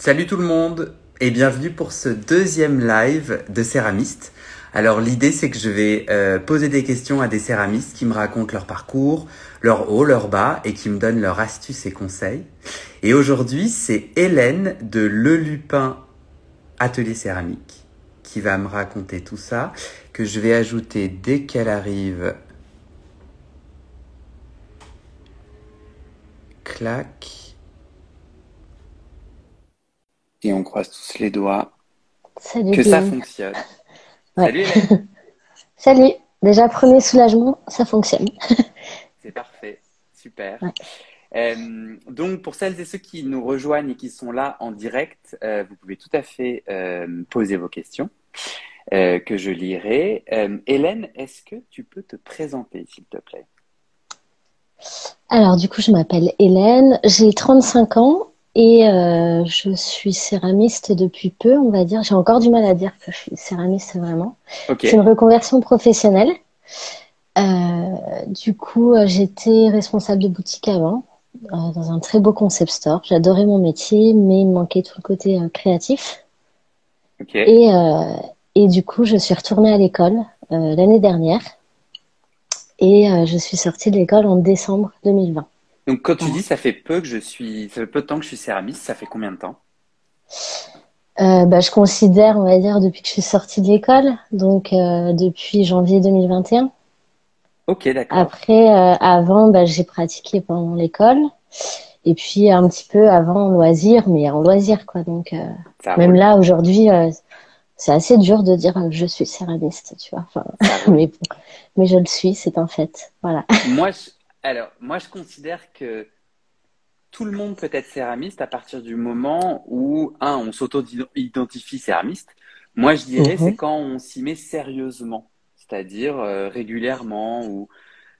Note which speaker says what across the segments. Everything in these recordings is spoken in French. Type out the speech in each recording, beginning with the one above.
Speaker 1: Salut tout le monde et bienvenue pour ce deuxième live de céramistes. Alors l'idée c'est que je vais euh, poser des questions à des céramistes qui me racontent leur parcours, leur haut, leur bas et qui me donnent leurs astuces et conseils. Et aujourd'hui c'est Hélène de Le Lupin Atelier Céramique qui va me raconter tout ça, que je vais ajouter dès qu'elle arrive. Clac. Et on croise tous les doigts
Speaker 2: Salut
Speaker 1: que ça fonctionne.
Speaker 2: Ouais.
Speaker 1: Salut Hélène,
Speaker 2: Salut. Déjà, premier soulagement, ça fonctionne.
Speaker 1: c'est parfait, super.
Speaker 2: Ouais.
Speaker 1: Euh, donc pour celles et ceux qui nous rejoignent et qui sont là en direct, euh, vous pouvez tout à fait euh, poser vos questions que je lirai. Hélène, est-ce que tu peux te présenter s'il te plaît?
Speaker 2: Alors, du coup, je m'appelle Hélène, j'ai 35 ans et euh, je suis céramiste depuis peu, on va dire. J'ai encore du mal à dire que je suis céramiste vraiment. C'est une reconversion professionnelle. Euh, du coup, euh, j'étais responsable de boutique avant, euh, dans un très beau concept store. J'adorais mon métier, mais il me manquait tout le côté euh, créatif. Et, euh, et du coup, je suis retournée à l'école euh, l'année dernière et euh, je suis sortie de l'école en décembre 2020.
Speaker 1: Donc quand tu
Speaker 2: Voilà.
Speaker 1: dis ça fait peu que je suis, ça fait peu de temps que je suis céramiste, ça fait combien de temps?
Speaker 2: Euh, bah, je considère, on va dire, depuis que je suis sortie de l'école, donc euh, depuis janvier 2021.
Speaker 1: Ok, d'accord.
Speaker 2: Après, euh, avant, bah, j'ai pratiqué pendant l'école et puis un petit peu avant en loisir, mais en loisir quoi. Donc même là aujourd'hui, c'est assez dur de dire que je suis céramiste, tu vois. Enfin, mais bon, mais je le suis, c'est un fait. Voilà.
Speaker 1: Moi, je, alors, moi, je considère que tout le monde peut être céramiste à partir du moment où, un, on s'auto-identifie céramiste. Moi, je dirais, c'est
Speaker 2: Mhm.
Speaker 1: quand on s'y met sérieusement, c'est-à-dire euh, régulièrement ou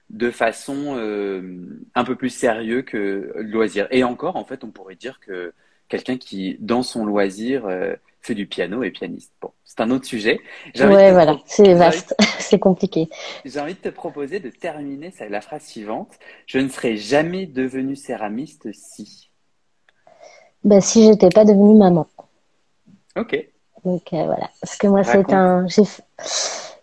Speaker 1: de façon euh, un peu plus sérieux que le loisir. Et encore, en fait, on pourrait dire que quelqu'un qui, dans son loisir, euh, fait du piano est pianiste. Bon, c'est un autre sujet.
Speaker 2: Ouais,
Speaker 1: te
Speaker 2: voilà,
Speaker 1: pro-
Speaker 2: c'est vaste, c'est compliqué.
Speaker 1: j'ai envie de te proposer de terminer la phrase suivante. Je ne serais jamais devenu céramiste si.
Speaker 2: Bah, si j'étais pas devenue maman.
Speaker 1: Ok,
Speaker 2: Donc euh, voilà, parce que moi c'est un,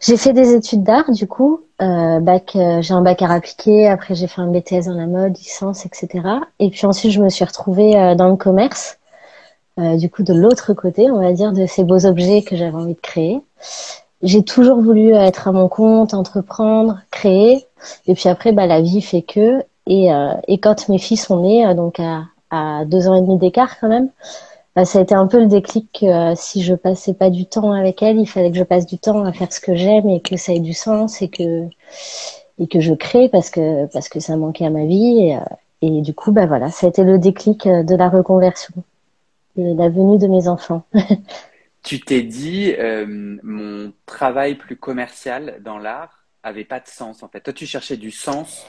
Speaker 2: j'ai fait des études d'art du coup, euh, bac, euh, j'ai un bac à appliqué, après j'ai fait un BTS dans la mode, licence, etc. Et puis ensuite je me suis retrouvée dans le commerce, euh, du coup de l'autre côté, on va dire, de ces beaux objets que j'avais envie de créer. J'ai toujours voulu être à mon compte, entreprendre, créer. Et puis après, bah, la vie fait que. Et, euh, et quand mes filles sont nées, euh, donc à, à deux ans et demi d'écart quand même, bah, ça a été un peu le déclic que euh, si je passais pas du temps avec elles, il fallait que je passe du temps à faire ce que j'aime et que ça ait du sens et que et que je crée parce que parce que ça manquait à ma vie et, euh, et du coup bah voilà, ça a été le déclic euh, de la reconversion la venue de mes enfants.
Speaker 1: Tu t'es dit, euh, mon travail plus commercial dans l'art avait pas de sens en fait. Toi, tu cherchais du sens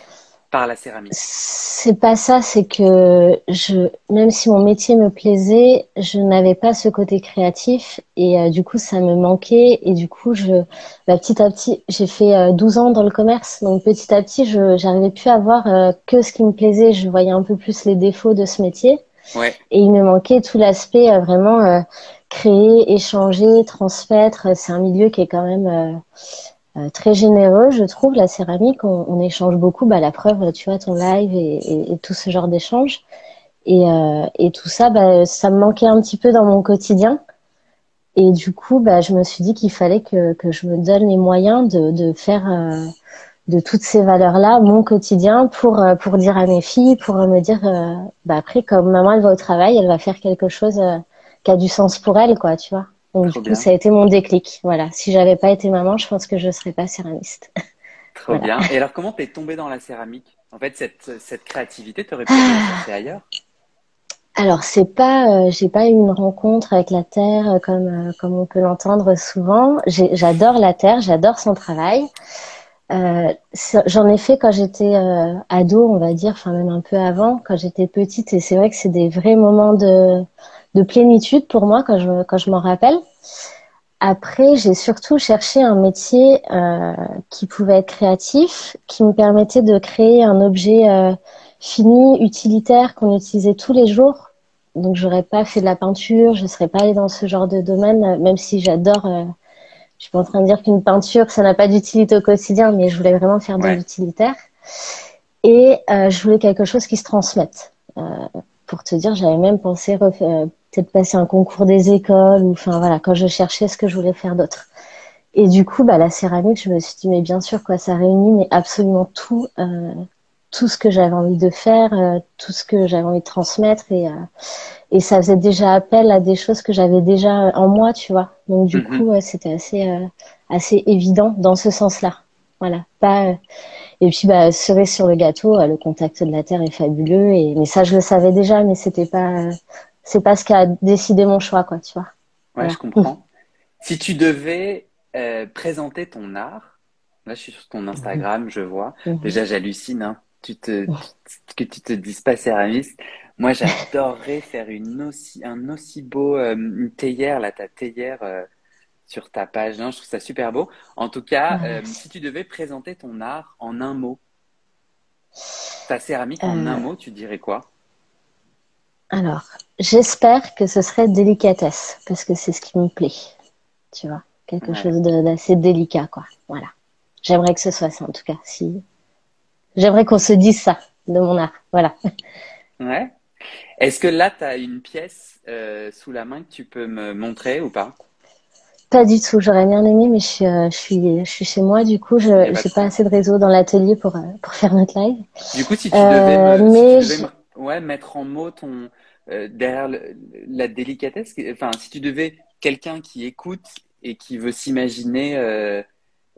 Speaker 1: par la céramique.
Speaker 2: C'est pas ça, c'est que je, même si mon métier me plaisait, je n'avais pas ce côté créatif et euh, du coup ça me manquait et du coup je, bah, petit à petit, j'ai fait euh, 12 ans dans le commerce, donc petit à petit je, j'arrivais plus à voir euh, que ce qui me plaisait, je voyais un peu plus les défauts de ce métier Et il me manquait tout l'aspect euh, vraiment euh, créer, échanger, transmettre. C'est un milieu qui est quand même euh, euh, très généreux, je trouve. La céramique, on, échange beaucoup. Bah, la preuve, tu vois, ton live et, tout ce genre d'échange. Et, et tout ça, bah, ça me manquait un petit peu dans mon quotidien. Et du coup, bah, je me suis dit qu'il fallait que, que je me donne les moyens de, de faire de toutes ces valeurs-là mon quotidien pour, euh, pour dire à mes filles, pour me dire, euh, bah, après, comme maman, elle va au travail, elle va faire quelque chose euh, qui a du sens pour elle, quoi, tu vois. Donc,
Speaker 1: trop
Speaker 2: du coup,
Speaker 1: bien,
Speaker 2: ça a été mon déclic. Voilà. Si j'avais pas été maman, je pense que je serais pas céramiste.
Speaker 1: trop
Speaker 2: Voilà.
Speaker 1: bien. Et alors, comment t'es tombée dans la céramique? En fait, cette, cette créativité, t'aurais pu la chercher ailleurs?
Speaker 2: Alors, c'est pas, euh, j'ai pas eu une rencontre avec la terre comme, euh, comme on peut l'entendre souvent. J'adore la terre, j'adore son travail. Euh, j'en ai fait quand j'étais euh, ado, on va dire, enfin même un peu avant, quand j'étais petite. Et c'est vrai que c'est des vrais moments de, de plénitude pour moi quand je, quand je m'en rappelle. Après, j'ai surtout cherché un métier euh, qui pouvait être créatif, qui me permettait de créer un objet euh, fini, utilitaire, qu'on utilisait tous les jours, donc j'aurais pas fait de la peinture, je serais pas allée dans ce genre de domaine, même si j'adore. Je suis pas en train de dire qu'une peinture, ça n'a pas d'utilité au quotidien, mais je voulais vraiment faire de l'utilitaire. Et euh, je voulais quelque chose qui se transmette. Euh, pour te dire, j'avais même pensé euh, peut-être passer un concours des écoles, ou enfin voilà, quand je cherchais ce que je voulais faire d'autre. Et du coup, bah, la céramique, je me suis dit, mais bien sûr, quoi, ça réunit mais absolument tout, euh, tout ce que j'avais envie de faire, euh, tout ce que j'avais envie de transmettre et, euh, et ça faisait déjà appel à des choses que j'avais déjà en moi, tu vois. Donc du mhm. coup, c'était assez euh, assez évident dans ce sens-là. Voilà, pas et puis bah cerise sur le gâteau, le contact de la terre est fabuleux et mais ça je le savais déjà mais c'était pas c'est pas ce qui a décidé mon choix quoi, tu vois.
Speaker 1: Ouais, je comprends. si tu devais présenter ton art, là je suis sur ton Instagram, je vois. Mhm. Déjà j'hallucine hein tu te, que tu te dises pas céramiste. Moi, j'adorerais faire une aussi, un aussi beau, euh, une théière, là, ta théière euh, sur ta page. Non, je trouve ça super beau. En tout cas, euh, si tu devais présenter ton art en un mot, ta céramique en un mot, tu dirais quoi?
Speaker 2: Alors, j'espère que ce serait délicatesse, parce que c'est ce qui me plaît. Tu vois, quelque chose d'assez délicat, quoi. Voilà. J'aimerais que ce soit ça, en tout cas. Si, J'aimerais qu'on se dise ça de mon art. Voilà.
Speaker 1: Ouais. Est-ce que là, tu as une pièce euh, sous la main que tu peux me montrer ou pas?
Speaker 2: Pas du tout. J'aurais bien aimé, mais je suis, euh, je suis, je suis chez moi. Du coup, je n'ai pas, assez de réseau dans l'atelier pour, euh, pour faire notre live.
Speaker 1: Du coup, si tu devais, me, si tu devais ouais, mettre en mots ton, derrière la délicatesse, enfin, si tu devais quelqu'un qui écoute et qui veut s'imaginer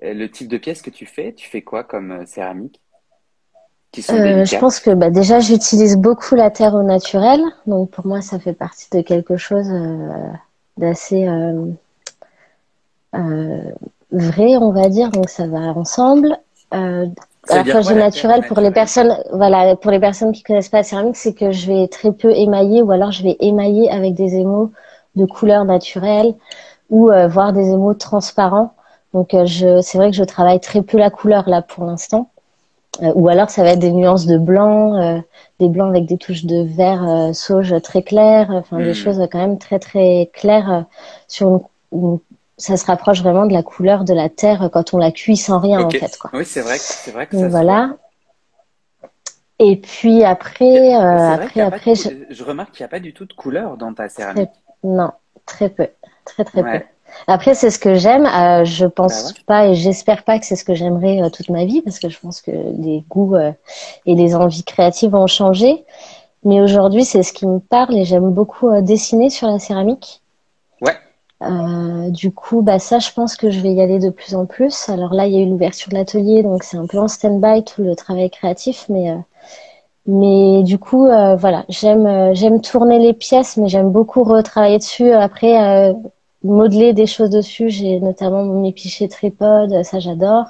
Speaker 1: le type de pièce que tu fais, tu fais quoi comme céramique?
Speaker 2: Euh, je pense que bah, déjà j'utilise beaucoup la terre au naturel, donc pour moi ça fait partie de quelque chose euh, d'assez euh, vrai, on va dire, donc ça va ensemble. la fois naturel pour les personnes, voilà, pour les personnes qui connaissent pas la céramique, c'est que je vais très peu émailler ou alors je vais émailler avec des émaux de couleur naturelle ou voir des émaux transparents. Donc je, c'est vrai que je travaille très peu la couleur là pour l'instant. Euh, ou alors ça va être des nuances de blanc, euh, des blancs avec des touches de vert euh, sauge très claires, enfin des hmm. choses quand même très très claires sur ça se rapproche vraiment de la couleur de la terre quand on la cuit sans rien en fait quoi.
Speaker 1: Oui, c'est vrai, c'est vrai que
Speaker 2: ça voilà. Et puis après, après, après,
Speaker 1: je... remarque qu'il n'y a pas du tout de couleur dans ta céramique.
Speaker 2: Non, très peu, très très peu. Après, c'est ce que j'aime. Euh, je pense bah pas et j'espère pas que c'est ce que j'aimerais euh, toute ma vie parce que je pense que les goûts euh, et les envies créatives ont changé. Mais aujourd'hui, c'est ce qui me parle et j'aime beaucoup euh, dessiner sur la céramique.
Speaker 1: Ouais.
Speaker 2: du coup, bah ça, je pense que je vais y aller de plus en plus. Alors là, il y a eu l'ouverture de l'atelier, donc c'est un peu en stand-by tout le travail créatif, mais mais du coup, voilà, j'aime j'aime tourner les pièces, mais j'aime beaucoup retravailler dessus après modeler des choses dessus. J'ai notamment mes pichets tripod, ça j'adore.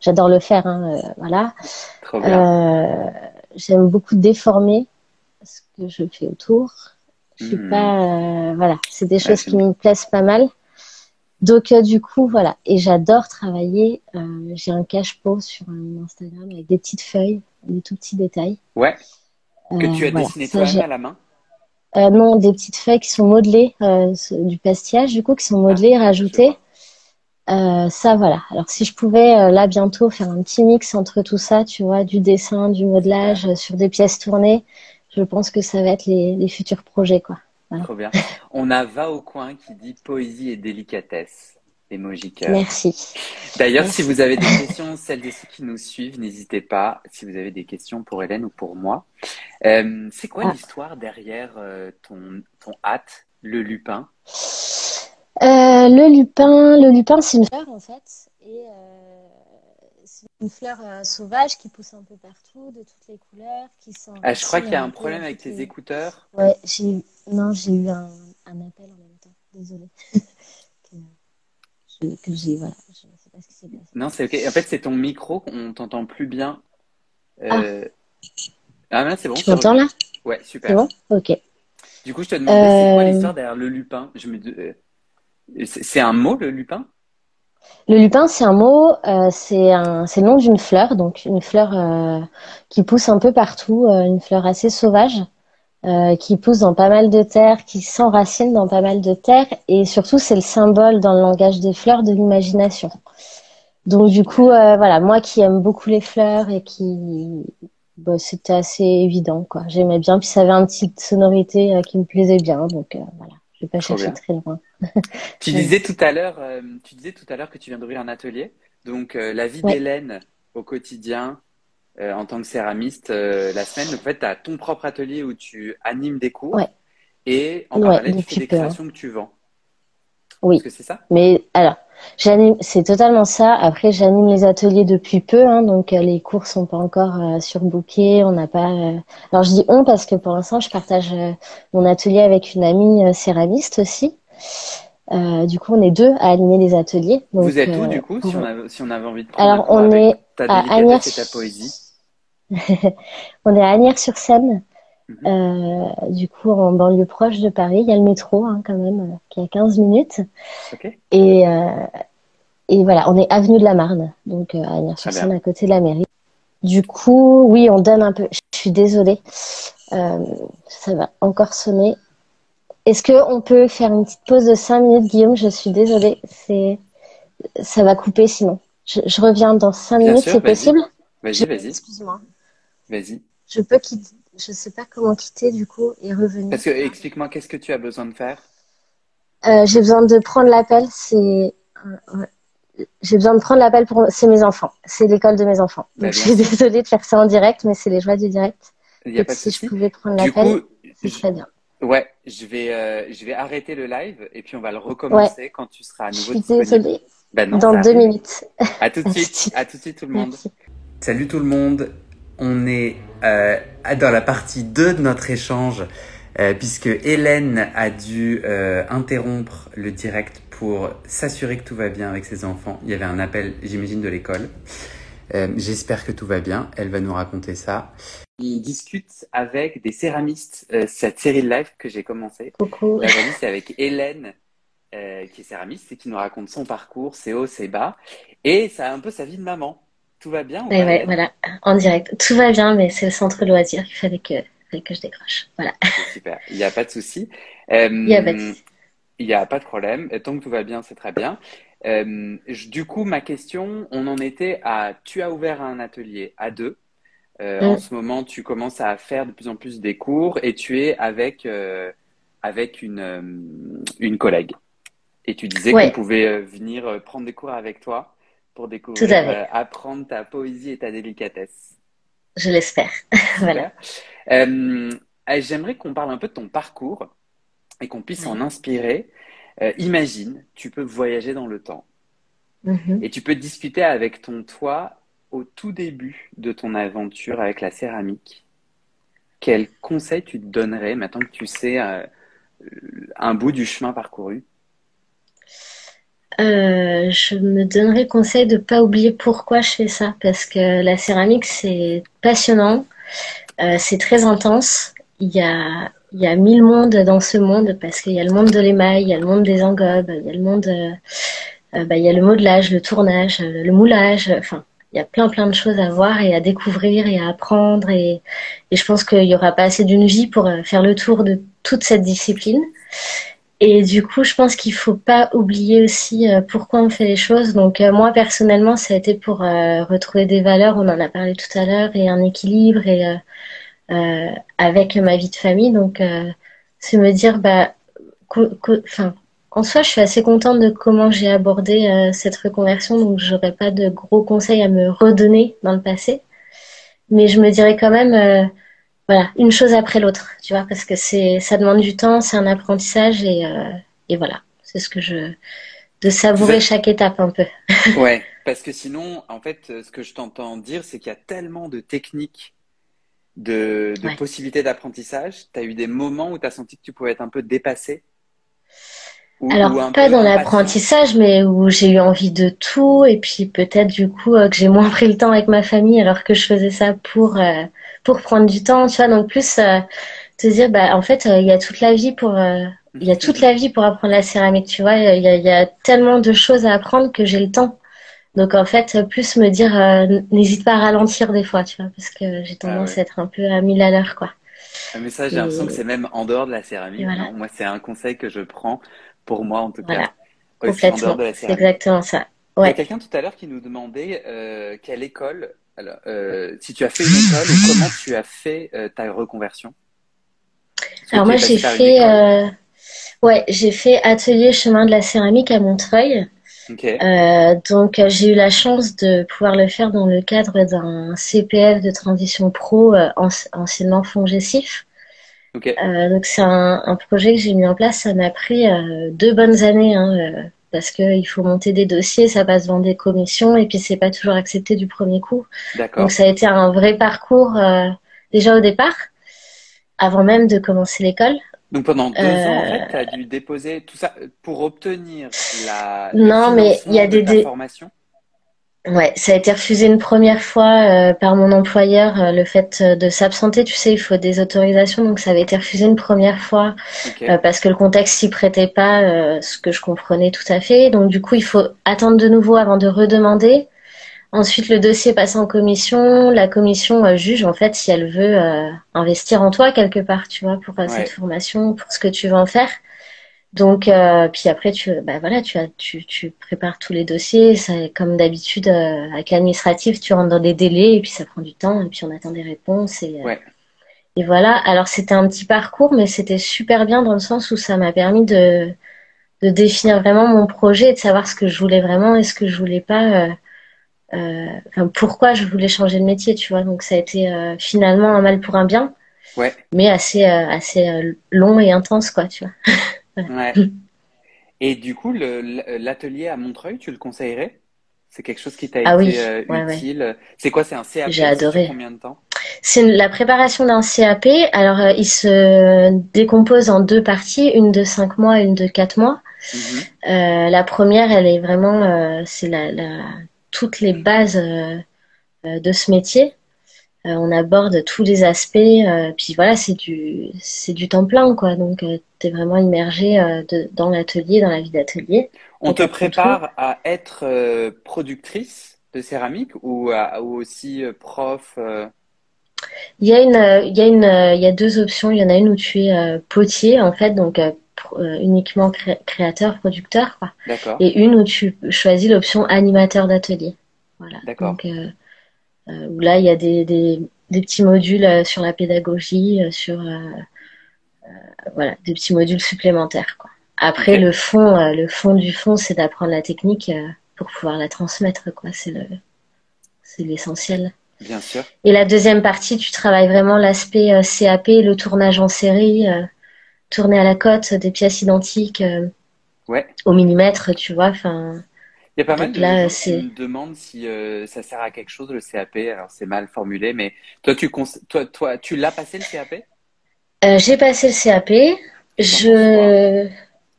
Speaker 2: J'adore le faire, hein, euh, voilà. Euh, J'aime beaucoup déformer ce que je fais autour. Je suis hmm. pas, euh, voilà, c'est des choses qui me plaisent pas mal. Donc euh, du coup, voilà. Et j'adore travailler. J'ai un cache-pot sur Instagram avec des petites feuilles, des tout petits détails.
Speaker 1: Ouais. Que tu as dessiné toi-même à la main?
Speaker 2: Euh, non, des petites feuilles qui sont modelées, euh, du pastillage, du coup, qui sont modelées, ah, rajoutées. Euh, ça, voilà. Alors, si je pouvais, euh, là, bientôt, faire un petit mix entre tout ça, tu vois, du dessin, du modelage, euh, sur des pièces tournées, je pense que ça va être les, les futurs projets, quoi.
Speaker 1: Trop bien. On a Va au coin qui dit poésie et délicatesse. Emoji
Speaker 2: Merci.
Speaker 1: D'ailleurs, si vous avez des questions, celles et ceux qui nous suivent, n'hésitez pas. Si vous avez des questions pour Hélène ou pour moi. Euh, c'est quoi ah. l'histoire derrière euh, ton, ton hâte, le lupin?
Speaker 2: Euh, Le lupin, le lupin, c'est une fleur en fait. Et c'est une fleur sauvage qui pousse un peu partout, de toutes les couleurs, qui sent.
Speaker 1: Ah, je crois qu'il y a un problème avec tes écouteurs.
Speaker 2: Ouais, j'ai non, j'ai eu un, un appel en même temps. Désolée. que j'ai. Voilà, je sais pas ce qui s'est passé.
Speaker 1: Non, c'est ok. En fait, c'est ton micro, on t'entend plus bien. Euh... Ah, ah c'est bon.
Speaker 2: Tu m'entends là?
Speaker 1: Ouais, super.
Speaker 2: C'est bon? Ok.
Speaker 1: Du coup, je te demandais, c'est quoi euh, l'histoire derrière le lupin? Je me... C'est un mot, le lupin?
Speaker 2: Le lupin, c'est un mot, euh, c'est le nom d'une fleur, donc une fleur euh, qui pousse un peu partout, euh, une fleur assez sauvage. Euh, qui pousse dans pas mal de terre, qui s'enracine dans pas mal de terre, et surtout c'est le symbole dans le langage des fleurs de l'imagination. Donc du coup, euh, voilà, moi qui aime beaucoup les fleurs et qui, bah, c'était assez évident, quoi. J'aimais bien, puis ça avait une petite sonorité euh, qui me plaisait bien, donc voilà, je vais pas chercher très loin.
Speaker 1: tu disais tout à l'heure, tu disais tout à l'heure que tu viens d'ouvrir un atelier, donc la vie d'Hélène au quotidien, euh, en tant que céramiste euh, la semaine. En fait, tu as ton propre atelier où tu animes des cours et en parallèle, tu fais des créations que tu vends.
Speaker 2: Oui.
Speaker 1: Est-ce que c'est ça?
Speaker 2: Mais alors, j'anime, c'est totalement ça. Après, j'anime les ateliers depuis peu, hein, donc euh, les cours sont pas encore surbookés. On n'a pas. Alors, je dis on parce que pour l'instant, je partage mon atelier avec une amie céramiste aussi. du coup, on est deux à animer les ateliers.
Speaker 1: Vous êtes où du coup, si, on avait, si on avait envie de prendre
Speaker 2: Alors, on est
Speaker 1: à Agnières... ta poésie
Speaker 2: on est à Agnières-sur-Seine, mhm. euh, du coup en banlieue proche de Paris. Il y a le métro hein, quand même, euh, qui est à 15 minutes. Et, euh, et voilà, on est avenue de la Marne, donc à Agnières-sur-Seine, à côté de la mairie. Du coup, oui, on donne un peu. Je suis désolée, ça va encore sonner. Est-ce qu'on peut faire une petite pause de 5 minutes, Guillaume? Je suis désolée, c'est ça va couper sinon. Je, reviens dans 5 minutes, c'est possible?
Speaker 1: Vas-y, vas-y.
Speaker 2: Excuse-moi.
Speaker 1: Vas-y.
Speaker 2: Je peux quitter. Je sais pas comment quitter du coup et revenir.
Speaker 1: Parce que explique-moi, qu'est-ce que tu as besoin de faire?
Speaker 2: Euh, J'ai besoin de prendre l'appel. C'est euh, j'ai besoin de prendre l'appel pour c'est mes enfants. C'est l'école de mes enfants. Bah, Donc je suis désolée de faire ça en direct, mais c'est les joies du direct.
Speaker 1: Il y a pas
Speaker 2: si
Speaker 1: je
Speaker 2: pouvais prendre l'appel, c'est très bien.
Speaker 1: Ouais, je vais euh, je vais arrêter le live et puis on va le recommencer quand tu seras à nouveau je
Speaker 2: suis Désolée.
Speaker 1: Ben non,
Speaker 2: Dans deux minutes.
Speaker 1: À tout de suite. à tout de suite tout le monde. Salut tout le monde on est euh, dans la partie 2 de notre échange, euh, puisque Hélène a dû euh, interrompre le direct pour s'assurer que tout va bien avec ses enfants. Il y avait un appel, j'imagine, de l'école. J'espère que tout va bien. Elle va nous raconter ça. On discute avec des céramistes, cette série de live que j'ai commencé.
Speaker 2: Coucou.
Speaker 1: c'est avec Hélène, qui est céramiste et qui nous raconte son parcours, ses hauts, ses bas. Et ça a un peu sa vie de maman. Tout va bien
Speaker 2: ouais, voilà, en direct. Tout va bien, mais c'est le centre loisir qu'il fallait que, que je décroche. Voilà.
Speaker 1: Super, il n'y a pas de souci. Euh, il n'y a pas de Il n'y a pas de problème. Tant que tout va bien, c'est très bien. Euh, du coup, ma question, on en était à, tu as ouvert un atelier à deux. Euh, en mm. ce moment, tu commences à faire de plus en plus des cours et tu es avec, avec une, une collègue. Et tu disais qu'on pouvait venir prendre des cours avec toi pour découvrir, euh, apprendre ta poésie et ta délicatesse.
Speaker 2: Je l'espère. voilà.
Speaker 1: Euh, j'aimerais qu'on parle un peu de ton parcours et qu'on puisse en inspirer. Euh, imagine, tu peux voyager dans le temps mm-hmm. et tu peux discuter avec ton toi au tout début de ton aventure avec la céramique. Quel conseil tu te donnerais maintenant que tu sais un bout du chemin parcouru?
Speaker 2: Euh, je me donnerais conseil de pas oublier pourquoi je fais ça parce que la céramique c'est passionnant, euh, c'est très intense. Il y a il y a mille mondes dans ce monde parce qu'il y a le monde de l'émail, il y a le monde des engobes, il y a le monde, euh, bah, il y a le modelage, le tournage, le moulage. Enfin, il y a plein plein de choses à voir et à découvrir et à apprendre et, et je pense qu'il y aura pas assez d'une vie pour faire le tour de toute cette discipline. Et du coup, je pense qu'il faut pas oublier aussi euh, pourquoi on fait les choses. Donc euh, moi personnellement, ça a été pour euh, retrouver des valeurs, on en a parlé tout à l'heure, et un équilibre et avec ma vie de famille. Donc c'est me dire, bah, enfin, en soi, je suis assez contente de comment j'ai abordé cette reconversion. Donc j'aurais pas de gros conseils à me redonner dans le passé, mais je me dirais quand même voilà, une chose après l'autre, tu vois, parce que c'est, ça demande du temps, c'est un apprentissage et, euh, et voilà, c'est ce que je, de savourer chaque étape un peu.
Speaker 1: ouais, parce que sinon, en fait, ce que je t'entends dire, c'est qu'il y a tellement de techniques, de, de possibilités d'apprentissage. Tu as eu des moments où tu as senti que tu pouvais être un peu dépassé
Speaker 2: alors, pas dans l'apprentissage, mais où j'ai eu envie de tout, et puis peut-être du coup euh, que j'ai moins pris le temps avec ma famille, alors que je faisais ça pour euh, pour prendre du temps, tu vois. Donc plus euh, te dire, bah en fait, il y a toute la vie pour il y a toute la vie pour apprendre la céramique, tu vois. Il y a, y a, tellement de choses à apprendre que j'ai le temps. Donc en fait, plus me dire, n'hésite pas à ralentir des fois, tu vois, parce que j'ai tendance ah à être un peu à mille à l'heure, quoi.
Speaker 1: Mais ça, j'ai l'impression que c'est même en dehors de la céramie. moi, c'est un conseil que je prends pour moi, en tout cas.
Speaker 2: Complètement. C'est exactement ça.
Speaker 1: Il y a quelqu'un tout à l'heure qui nous demandait euh, quelle école, alors, euh, si tu as fait une école ou comment tu as fait euh, ta reconversion?
Speaker 2: Alors moi j'ai fait, euh, ouais, j'ai fait atelier chemin de la céramique à Montreuil. Donc j'ai eu la chance de pouvoir le faire dans le cadre d'un CPF de transition pro anciennement fongessif. donc c'est un, un, projet que j'ai mis en place. Ça m'a pris deux bonnes années. Hein, parce qu'il faut monter des dossiers, ça passe devant des commissions et puis c'est pas toujours accepté du premier coup. Donc ça a été un vrai parcours euh, déjà au départ, avant même de commencer l'école.
Speaker 1: Donc pendant deux ans, en fait, tu as dû déposer tout ça pour obtenir la
Speaker 2: non, mais il y a des,
Speaker 1: des... formation?
Speaker 2: Ouais, ça a été refusé une première fois euh, par mon employeur, euh, le fait euh, de s'absenter. Tu sais, il faut des autorisations, donc ça avait été refusé une première fois parce que le contexte s'y prêtait pas, ce que je comprenais tout à fait. Donc du coup, il faut attendre de nouveau avant de redemander. Ensuite, le dossier passe en commission. La commission juge en fait si elle veut investir en toi quelque part, tu vois, pour cette formation, pour ce que tu veux en faire. Donc, euh, puis après, tu, bah voilà, tu, as, tu, tu prépares tous les dossiers. Ça, comme d'habitude, euh, avec l'administratif, tu rentres dans des délais et puis ça prend du temps et puis on attend des réponses. Et, euh, et voilà. Alors, c'était un petit parcours, mais c'était super bien dans le sens où ça m'a permis de, de définir vraiment mon projet et de savoir ce que je voulais vraiment et ce que je voulais pas. Euh, enfin, pourquoi je voulais changer de métier, tu vois. Donc, ça a été finalement un mal pour un bien.
Speaker 1: Ouais.
Speaker 2: Mais assez, assez long et intense, quoi, tu vois.
Speaker 1: Ouais. Et du coup, l'atelier à Montreuil, tu le conseillerais? C'est quelque chose qui t'a
Speaker 2: ah
Speaker 1: été euh, utile C'est quoi C'est un CAP
Speaker 2: J'ai adoré.
Speaker 1: Combien de temps?
Speaker 2: C'est la préparation d'un CAP. Alors, euh, il se décompose en deux parties, une de 5 mois et une de 4 mois. Mhm. Euh, la première, elle est vraiment, c'est la, la, toutes les bases de ce métier. Euh, on aborde tous les aspects. Euh, puis voilà, c'est du, c'est du temps plein, quoi. Donc, euh, tu es vraiment immergé de, dans l'atelier, dans la vie d'atelier.
Speaker 1: On te prépare à être productrice de céramique ou, ou aussi prof
Speaker 2: Il y a une, il y a une, il y a deux options. Il y en a une où tu es potier, en fait, donc uniquement créateur, producteur, quoi. Et une où tu choisis l'option animateur d'atelier. Voilà.
Speaker 1: D'accord.
Speaker 2: Donc, euh, où là, il y a des, des, des petits modules euh, sur la pédagogie, euh, sur voilà, des petits modules supplémentaires. Quoi. Après, le fond, le fond du fond, c'est d'apprendre la technique pour pouvoir la transmettre. Quoi. C'est le, c'est l'essentiel.
Speaker 1: Bien sûr.
Speaker 2: Et la deuxième partie, tu travailles vraiment l'aspect CAP, le tournage en série, tourner à la cote des pièces identiques
Speaker 1: ouais.
Speaker 2: au millimètre, tu vois. Enfin,
Speaker 1: il y a pas mal de gens qui me demandent si euh, ça sert à quelque chose le CAP. Alors c'est mal formulé, mais toi tu toi, toi tu l'as passé le CAP
Speaker 2: euh, J'ai passé le CAP. Je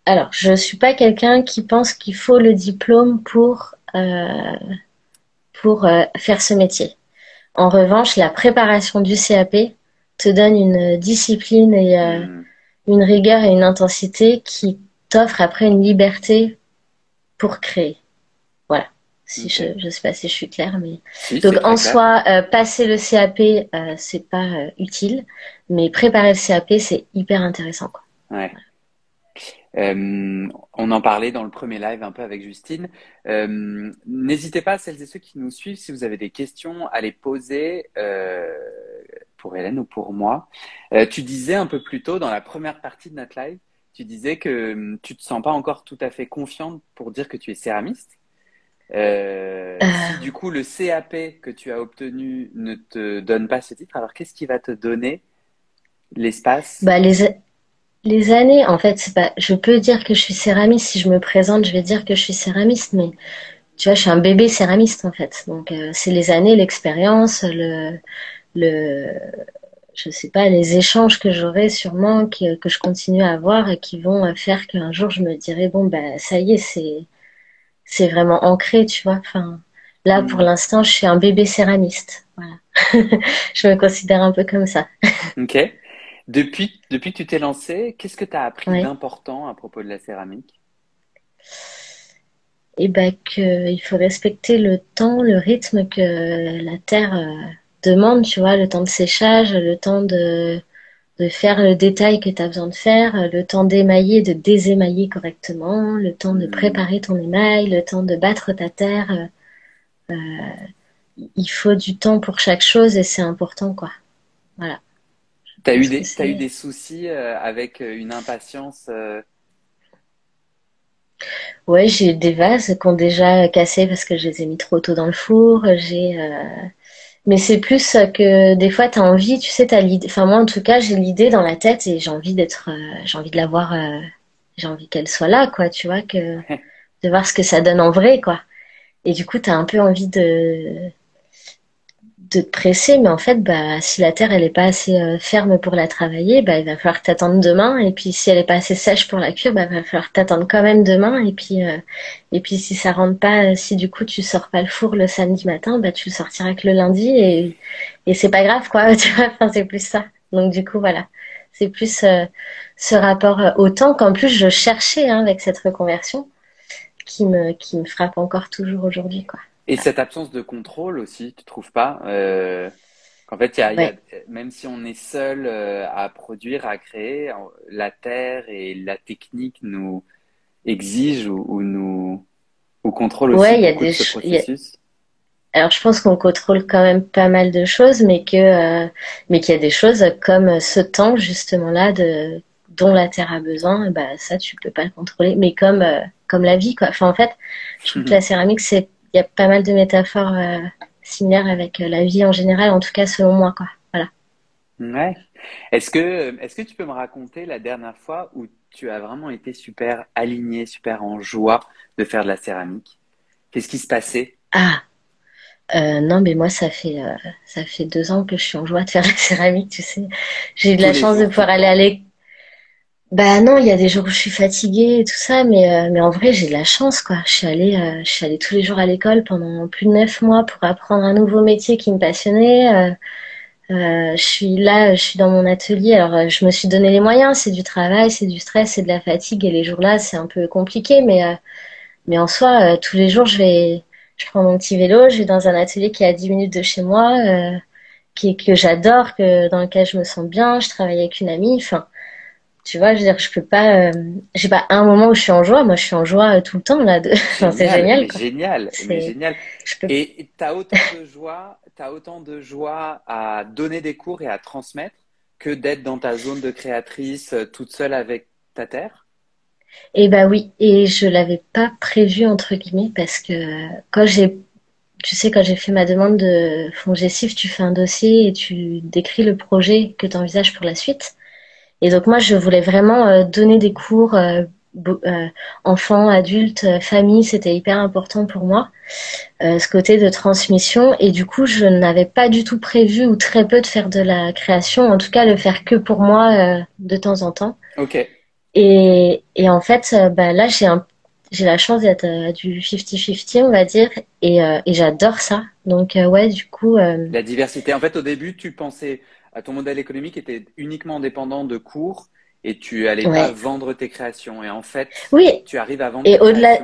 Speaker 2: alors je suis pas quelqu'un qui pense qu'il faut le diplôme pour euh, pour faire ce métier. En revanche, la préparation du CAP te donne une discipline et hmm. une rigueur et une intensité qui t'offre après une liberté pour créer. Si je ne sais pas si je suis claire, mais donc en soi, euh, passer le CAP, euh, c'est pas euh, utile, mais préparer le CAP, c'est hyper intéressant. Quoi.
Speaker 1: Ouais. Euh, on en parlait dans le premier live un peu avec Justine. N'hésitez pas, celles et ceux qui nous suivent, si vous avez des questions, à les poser pour Hélène ou pour moi. tu disais un peu plus tôt dans la première partie de notre live, tu disais que hum, tu te sens pas encore tout à fait confiante pour dire que tu es céramiste. Euh. Si du coup le CAP que tu as obtenu ne te donne pas ce titre, alors qu'est-ce qui va te donner l'espace?
Speaker 2: Bah, les, les années, en fait. Je peux dire que je suis céramiste. Si je me présente, je vais dire que je suis céramiste, mais tu vois, je suis un bébé céramiste en fait. Donc euh, c'est les années, l'expérience, le, le, je sais pas, les échanges que j'aurai sûrement, que, que je continue à avoir et qui vont faire qu'un jour je me dirai bon bah ça y est, c'est c'est vraiment ancré, tu vois. Enfin, là, mm. pour l'instant, je suis un bébé céramiste. Voilà. je me considère un peu comme ça.
Speaker 1: ok. Depuis, depuis que tu t'es lancé, qu'est-ce que tu as appris d'important à propos de la céramique?
Speaker 2: Eh ben, qu'il faut respecter le temps, le rythme que la terre euh, demande, tu vois, le temps de séchage, le temps de, de faire le détail que tu as besoin de faire, le temps d'émailler, de désémailler correctement, le temps de mmh. préparer ton émail, le temps de battre ta terre. Euh, il faut du temps pour chaque chose et c'est important, quoi. Voilà.
Speaker 1: T'as eu des, as eu des soucis euh, avec euh, une impatience
Speaker 2: Ouais, j'ai eu des vases qui ont déjà cassé parce que je les ai mis trop tôt dans le four. J'ai mais c'est plus que des fois, tu as envie, tu sais, as l'idée. Enfin, moi, en tout cas, j'ai l'idée dans la tête et j'ai envie d'être. Euh, j'ai envie de la voir. Euh, j'ai envie qu'elle soit là, quoi, tu vois, que de voir ce que ça donne en vrai, quoi. Et du coup, tu as un peu envie de de te presser, mais en fait, bah, si la terre elle est pas assez euh, ferme pour la travailler, bah, il va falloir t'attendre demain. Et puis si elle est pas assez sèche pour la cuire, bah, il va falloir t'attendre quand même demain. Et puis euh, et puis si ça rentre pas, si du coup tu sors pas le four le samedi matin, bah tu le sortiras que le lundi et et c'est pas grave quoi. Tu vois, enfin c'est plus ça. Donc du coup voilà, c'est plus euh, ce rapport au temps qu'en plus je cherchais hein, avec cette reconversion qui me qui me frappe encore toujours aujourd'hui quoi.
Speaker 1: Et cette absence de contrôle aussi, tu trouves pas euh, Qu'en fait, y a, y a, même si on est seul euh, à produire, à créer, la terre et la technique nous exigent ou, ou nous ou contrôlent aussi ouais, y a des ce processus.
Speaker 2: Alors, je pense qu'on contrôle quand même pas mal de choses, mais que euh, mais qu'il y a des choses comme ce temps justement là de dont la terre a besoin, bah ça tu peux pas le contrôler. Mais comme euh, comme la vie quoi. Enfin en fait, je trouve que la céramique c'est y a pas mal de métaphores euh, similaires avec euh, la vie en général, en tout cas selon moi. Quoi. Voilà.
Speaker 1: Ouais. Est-ce que, est que tu peux me raconter la dernière fois où tu as vraiment été super aligné, super en joie de faire de la céramique? Qu'est-ce qui se passait?
Speaker 2: Ah, euh, non, mais moi, ça fait, ça fait deux ans que je suis en joie de faire de la céramique, tu sais. J'ai eu de la chance de pouvoir aller à l'école bah non, il y a des jours où je suis fatiguée et tout ça, mais, euh, mais en vrai, j'ai de la chance, quoi. Je suis allée, euh, je suis allée tous les jours à l'école pendant plus de neuf mois pour apprendre un nouveau métier qui me passionnait. Euh, je suis là, je suis dans mon atelier. Alors, je me suis donné les moyens. C'est du travail, c'est du stress, c'est de la fatigue. Et les jours-là, c'est un peu compliqué, mais, mais en soi, tous les jours, je vais, je prends mon petit vélo, je vais dans un atelier qui est à 10 minutes de chez moi, qui, que j'adore, que, dans lequel je me sens bien. Je travaille avec une amie. Enfin, tu vois, je veux dire, je peux pas. Euh, j'ai pas un moment où je suis en joie. Moi, je suis en joie euh, tout le temps là. De... c'est génial.
Speaker 1: Quoi. Génial, mais génial. Et tu as autant de joie, as autant de joie à donner des cours et à transmettre que d'être dans ta zone de créatrice euh, toute seule avec ta terre?
Speaker 2: Eh bah oui, et je l'avais pas prévu entre guillemets parce que quand j'ai tu sais, quand j'ai fait ma demande de fonds gestif, tu fais un dossier et tu décris le projet que tu envisages pour la suite. Et donc moi, je voulais vraiment euh, donner des cours euh, euh, enfants, adultes, famille, c'était hyper important pour moi, ce côté de transmission. Et du coup, je n'avais pas du tout prévu ou très peu de faire de la création, en tout cas le faire que pour moi de temps en temps.
Speaker 1: Ok.
Speaker 2: Et, et en fait, bah, là, j'ai un j'ai la chance d'être du 50-50, on va dire, et, et j'adore ça. Donc, ouais, du coup.
Speaker 1: La diversité. En fait, au début, tu pensais ton modèle économique était uniquement dépendant de cours et tu allais pas vendre tes créations. Et en fait,
Speaker 2: oui.
Speaker 1: tu arrives à vendre
Speaker 2: et au-delà,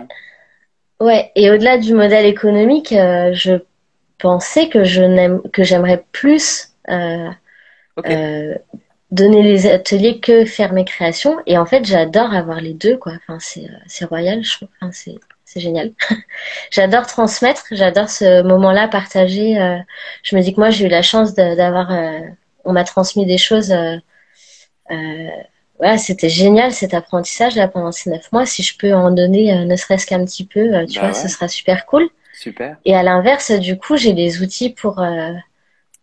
Speaker 2: Ouais, et au-delà du modèle économique, euh, je pensais que je n'aime que j'aimerais plus euh, euh, donner les ateliers que faire mes créations. Et en fait, j'adore avoir les deux, quoi. Enfin, c'est c'est royal, je trouve. Enfin, c'est c'est génial. j'adore transmettre, j'adore ce moment-là partager. je me dis que moi, j'ai eu la chance d'avoir on m'a transmis des choses. Euh, euh, c'était génial cet apprentissage là pendant ces neuf mois. Si je peux en donner euh, ne serait-ce qu'un petit peu, tu bah vois, ce sera super cool.
Speaker 1: Super.
Speaker 2: Et à l'inverse, du coup, j'ai les outils pour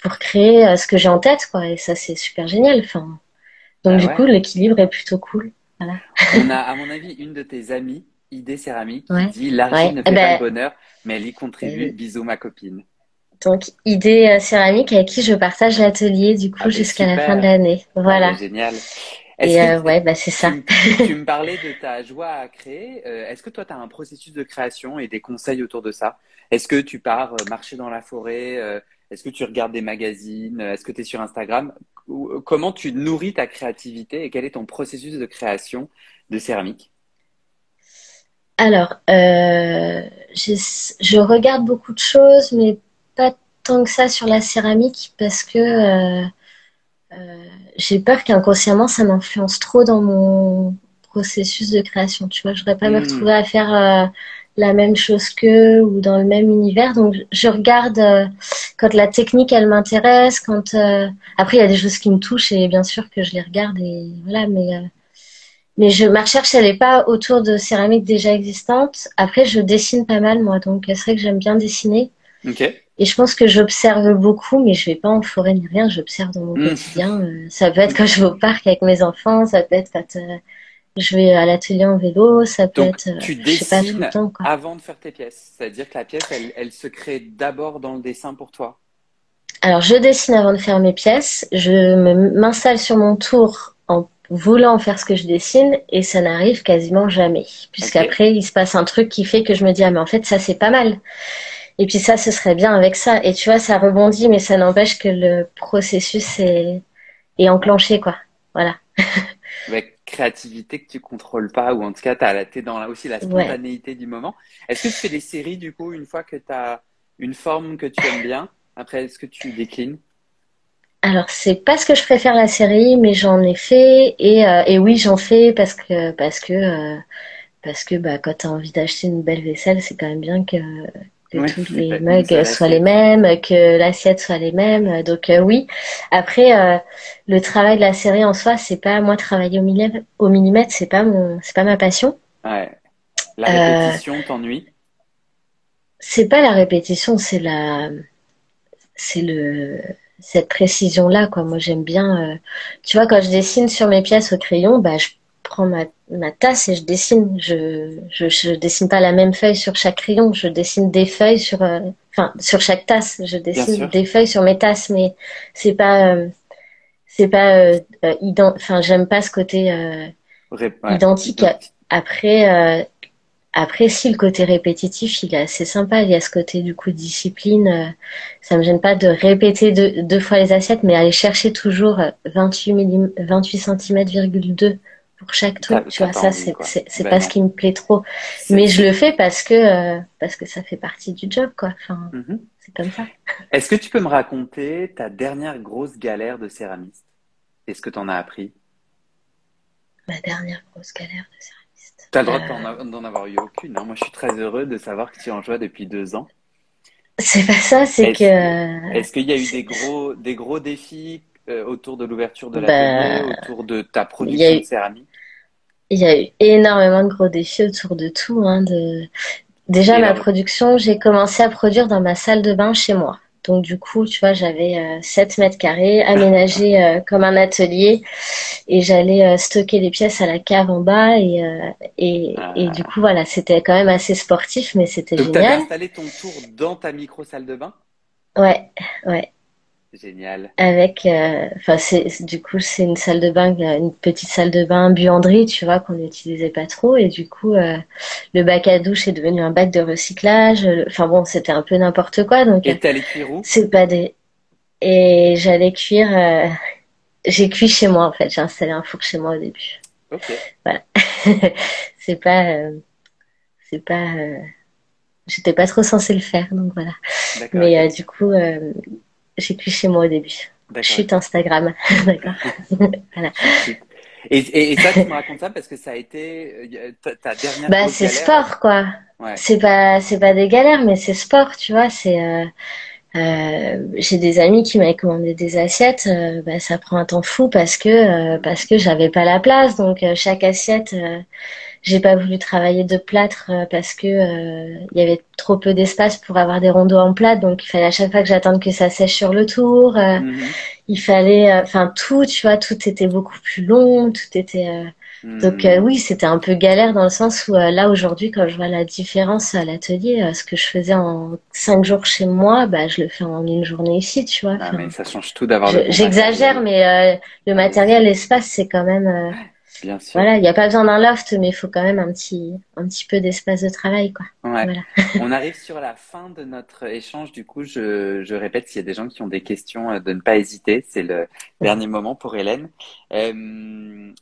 Speaker 2: pour créer ce que j'ai en tête, quoi. Et ça, c'est super génial. Enfin, donc bah du coup, l'équilibre est plutôt cool. Voilà.
Speaker 1: On a, à mon avis, une de tes amies, Idée Céramique, qui dit l'argent ne fait eh pas ben, le bonheur, mais elle y contribue. Bisous, ma copine.
Speaker 2: Donc, idée euh, céramique avec qui je partage l'atelier du coup ah, jusqu'à la fin de l'année. Voilà.
Speaker 1: Ah, génial.
Speaker 2: Et euh, ouais, bah c'est ça.
Speaker 1: Tu, me parlais de ta joie à créer. Euh, est-ce que toi, tu as un processus de création et des conseils autour de ça? Est-ce que tu pars marcher dans la forêt Est-ce que tu regardes des magazines Est-ce que tu es sur Instagram? Comment tu nourris ta créativité et quel est ton processus de création de céramique?
Speaker 2: Alors, je regarde beaucoup de choses, mais pas tant que ça sur la céramique parce que euh, j'ai peur qu'inconsciemment ça m'influence trop dans mon processus de création. Tu vois, je voudrais pas me hmm. retrouver à faire la même chose qu'eux ou dans le même univers. Donc je regarde euh, quand la technique elle m'intéresse, quand euh, après il y a des choses qui me touchent et bien sûr que je les regarde et voilà. Mais euh, mais je ma recherche elle est pas autour de céramiques déjà existantes. Après je dessine pas mal moi, donc c'est vrai que j'aime bien dessiner. Et je pense que j'observe beaucoup, mais je vais pas en forêt ni rien. J'observe dans mon hmm. quotidien. ça peut être quand je vais au parc avec mes enfants, ça peut être quand je vais à l'atelier en vélo, ça peut être.
Speaker 1: Euh, tu dessines avant de faire tes pièces. C'est-à-dire que la pièce, elle, elle se crée d'abord dans le dessin pour toi.
Speaker 2: Alors, je dessine avant de faire mes pièces. Je m'installe sur mon tour en voulant faire ce que je dessine et ça n'arrive quasiment jamais. Puisqu'après, il se passe un truc qui fait que je me dis, ah, mais en fait, ça, c'est pas mal. Et puis ça, ce serait bien avec ça. Et tu vois, ça rebondit, mais ça n'empêche que le processus est, est enclenché, quoi. Voilà.
Speaker 1: créativité que tu contrôles pas, ou en tout cas, tu es dans là aussi la spontanéité du moment. Est-ce que tu fais des séries, du coup, une fois que tu as une forme que tu aimes bien? Après, est-ce que tu déclines?
Speaker 2: Alors c'est pas ce que je préfère la série, mais j'en ai fait et, euh, et oui j'en fais parce que parce que euh, parce que bah quand t'as envie d'acheter une belle vaisselle, c'est quand même bien que que tous les mugs soient les mêmes, que l'assiette soit les mêmes. Donc euh, oui. Après, euh, le travail de la série en soi, c'est pas moi travailler au millimètre, au millimètre, c'est pas mon, c'est pas ma passion.
Speaker 1: Ouais. La répétition euh, t'ennuie?
Speaker 2: C'est pas la répétition, c'est la, c'est le, cette précision là quoi. Moi j'aime bien. tu vois quand je dessine sur mes pièces au crayon, bah je prends ma, ma, tasse et je dessine. Je, je, je, dessine pas la même feuille sur chaque crayon. Je dessine des feuilles sur, euh, enfin, sur chaque tasse. Je dessine des feuilles sur mes tasses, mais c'est pas, euh, c'est pas, euh, enfin, j'aime pas ce côté identique. Après, après, si le côté répétitif, il est assez sympa. Il y a ce côté du coup discipline. ça me gêne pas de répéter deux, deux fois les assiettes, mais aller chercher toujours 28 mm, 28 cm,2 pour chaque truc. Tu vois, ça, c'est ben pas ce qui me plaît trop. Mais je le fais parce que euh, parce que ça fait partie du job, quoi. Enfin, mhm. c'est comme ça.
Speaker 1: Est-ce que tu peux me raconter ta dernière grosse galère de céramiste? Est-ce que tu en as appris?
Speaker 2: Ma dernière grosse galère de céramiste.
Speaker 1: Tu as le droit euh. d'en avoir eu aucune. Hein. Moi, je suis très heureux de savoir que tu en joues depuis deux ans.
Speaker 2: C'est pas ça, c'est que.
Speaker 1: Est-ce qu'il y a eu des gros, des gros défis euh, autour de l'ouverture de la bah, autour de ta production de céramique?
Speaker 2: Il y a eu énormément de gros défis autour de tout. Hein, de... Déjà, ma production, j'ai commencé à produire dans ma salle de bain chez moi. Donc du coup, tu vois, j'avais 7 euh, mètres carrés aménagé euh, comme un atelier et j'allais stocker les pièces à la cave en bas et, et, et, du coup, voilà, c'était quand même assez sportif, mais c'était génial. Tu
Speaker 1: installé ton tour dans ta micro salle de bain?
Speaker 2: Ouais, ouais.
Speaker 1: Génial.
Speaker 2: Avec, euh, enfin, c'est du coup, c'est une salle de bain, euh, une petite salle de bain buanderie, tu vois, qu'on n'utilisait pas trop, et du coup, euh, le bac à douche est devenu un bac de recyclage. Enfin bon, c'était un peu n'importe quoi. Donc,
Speaker 1: et t'allais cuire où?
Speaker 2: C'est pas des. Et j'allais cuire. J'ai cuit chez moi en fait. J'ai installé un four chez moi au début.
Speaker 1: Ok.
Speaker 2: Voilà. c'est pas. c'est pas. J'étais pas trop censée le faire, donc voilà. Mais du coup j'ai cuit chez moi au début. Chute Instagram. D'accord.
Speaker 1: voilà. Et, et, ça, tu me racontes ça parce que ça a été euh, ta, dernière.
Speaker 2: Bah, c'est sport, quoi. Ouais. C'est pas, c'est pas des galères, mais c'est sport, tu vois. C'est, euh, euh, j'ai des amis qui m'avaient commandé des assiettes. Euh, bah, ça prend un temps fou parce que, parce que j'avais pas la place. Donc, chaque assiette, j'ai pas voulu travailler de plâtre euh, parce que euh, il y avait trop peu d'espace pour avoir des rondeaux en plâtre, donc il fallait à chaque fois que j'attende que ça sèche sur le tour. Euh, mhm. Il fallait, enfin tout, tu vois, tout était beaucoup plus long, tout était. Donc mhm. oui, c'était un peu galère dans le sens où là aujourd'hui, quand je vois la différence à l'atelier, ce que je faisais en cinq jours chez moi, bah je le fais en une journée ici, tu vois.
Speaker 1: Ah, mais ça change tout d'avoir.
Speaker 2: J'exagère, mais le matériel, l'espace, c'est quand même. Voilà, il n'y a pas besoin d'un loft, mais il faut quand même un petit, un petit peu d'espace de travail, quoi.
Speaker 1: On arrive sur la fin de notre échange. Du coup, je, je répète, s'il y a des gens qui ont des questions, euh, de ne pas hésiter. C'est le dernier moment pour Hélène. Euh,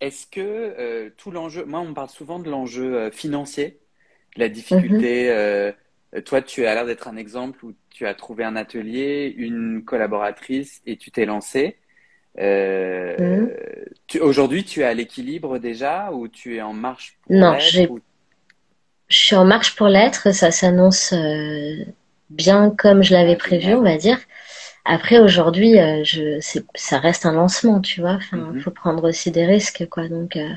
Speaker 1: est-ce que euh, tout l'enjeu, moi, on parle souvent de l'enjeu financier, la difficulté. Mm-hmm. toi, tu as l'air d'être un exemple où tu as trouvé un atelier, une collaboratrice et tu t'es lancé. Euh, tu, aujourd'hui, tu es à l'équilibre déjà ou tu es en marche pour
Speaker 2: Non,
Speaker 1: ou-
Speaker 2: je suis en marche pour l'être. Ça s'annonce euh, bien comme je l'avais prévu, on va dire. Après, aujourd'hui, euh, je, ça reste un lancement, tu vois. Enfin,
Speaker 1: Mhm.
Speaker 2: faut prendre aussi des risques, quoi. Donc, euh,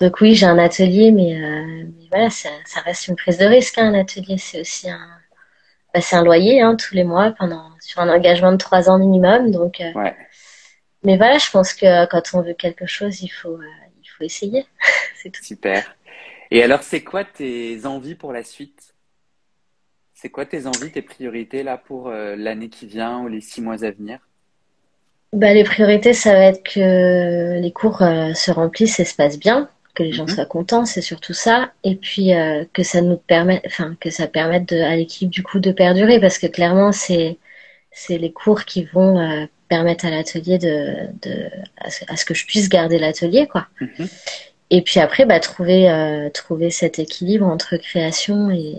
Speaker 2: donc oui, j'ai un atelier, mais, euh, mais voilà, ça, ça reste une prise de risque, hein, un atelier. C'est aussi un, bah, c'est un loyer, hein, tous les mois pendant, sur un engagement de trois ans minimum. Donc, euh,
Speaker 1: Ouais,
Speaker 2: mais voilà, je pense que quand on veut quelque chose, il faut, euh, il faut essayer. C'est tout.
Speaker 1: super. Et alors, c'est quoi tes envies pour la suite? C'est quoi tes envies, tes priorités là pour euh, l'année qui vient ou les six mois à venir?
Speaker 2: Bah, les priorités, ça va être que les cours euh, se remplissent et se passent bien, que les gens
Speaker 1: Mhm.
Speaker 2: soient contents, c'est surtout ça. Et puis euh, que ça nous permette, enfin que ça permette de- à l'équipe du coup de perdurer, parce que clairement c'est c'est les cours qui vont euh, permettre à l'atelier de, de à ce, à ce que je puisse garder l'atelier, quoi.
Speaker 1: Mhm.
Speaker 2: Et puis après, bah trouver euh, trouver cet équilibre entre création et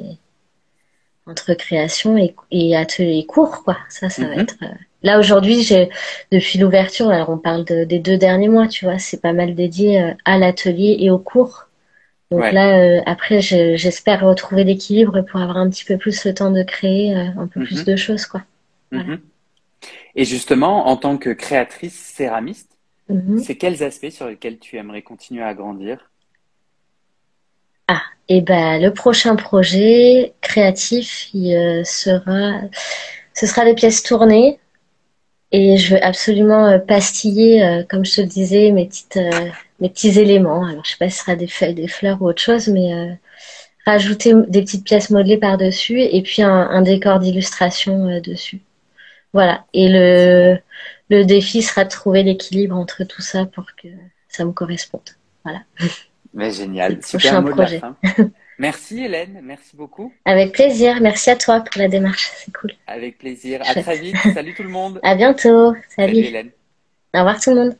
Speaker 2: entre création et, et atelier et cours, quoi. Ça, ça va
Speaker 1: Mhm.
Speaker 2: être. euh, Là aujourd'hui, j'ai depuis l'ouverture, alors on parle de- des deux derniers mois, tu vois, c'est pas mal dédié euh, à l'atelier et aux cours. Donc
Speaker 1: Ouais.
Speaker 2: là, euh, après, je- j'espère retrouver l'équilibre pour avoir un petit peu plus le temps de créer un peu plus
Speaker 1: Mhm.
Speaker 2: de choses, quoi. Voilà.
Speaker 1: Et justement, en tant que créatrice céramiste,
Speaker 2: Mhm.
Speaker 1: c'est quels aspects sur lesquels tu aimerais continuer à grandir?
Speaker 2: Ah, et ben le prochain projet créatif, il euh, sera, ce sera des pièces tournées. Et je veux absolument euh, pastiller, euh, comme je te le disais, mes petites, mes petits éléments. Alors, je sais pas si ce sera des feuilles, des fleurs ou autre chose, mais euh, rajouter des petites pièces modelées par-dessus et puis un, un décor d'illustration euh, dessus. Voilà. Et le, le défi sera de trouver l'équilibre entre tout ça pour que ça me corresponde. Voilà.
Speaker 1: Mais génial, super mot de la
Speaker 2: projet.
Speaker 1: fin. Merci Hélène, merci beaucoup.
Speaker 2: Avec plaisir. Merci à toi pour la démarche. C'est cool.
Speaker 1: Avec plaisir. À très vite. Salut tout le monde.
Speaker 2: À bientôt.
Speaker 1: Salut
Speaker 2: Salut.
Speaker 1: Hélène.
Speaker 2: Au revoir tout le monde.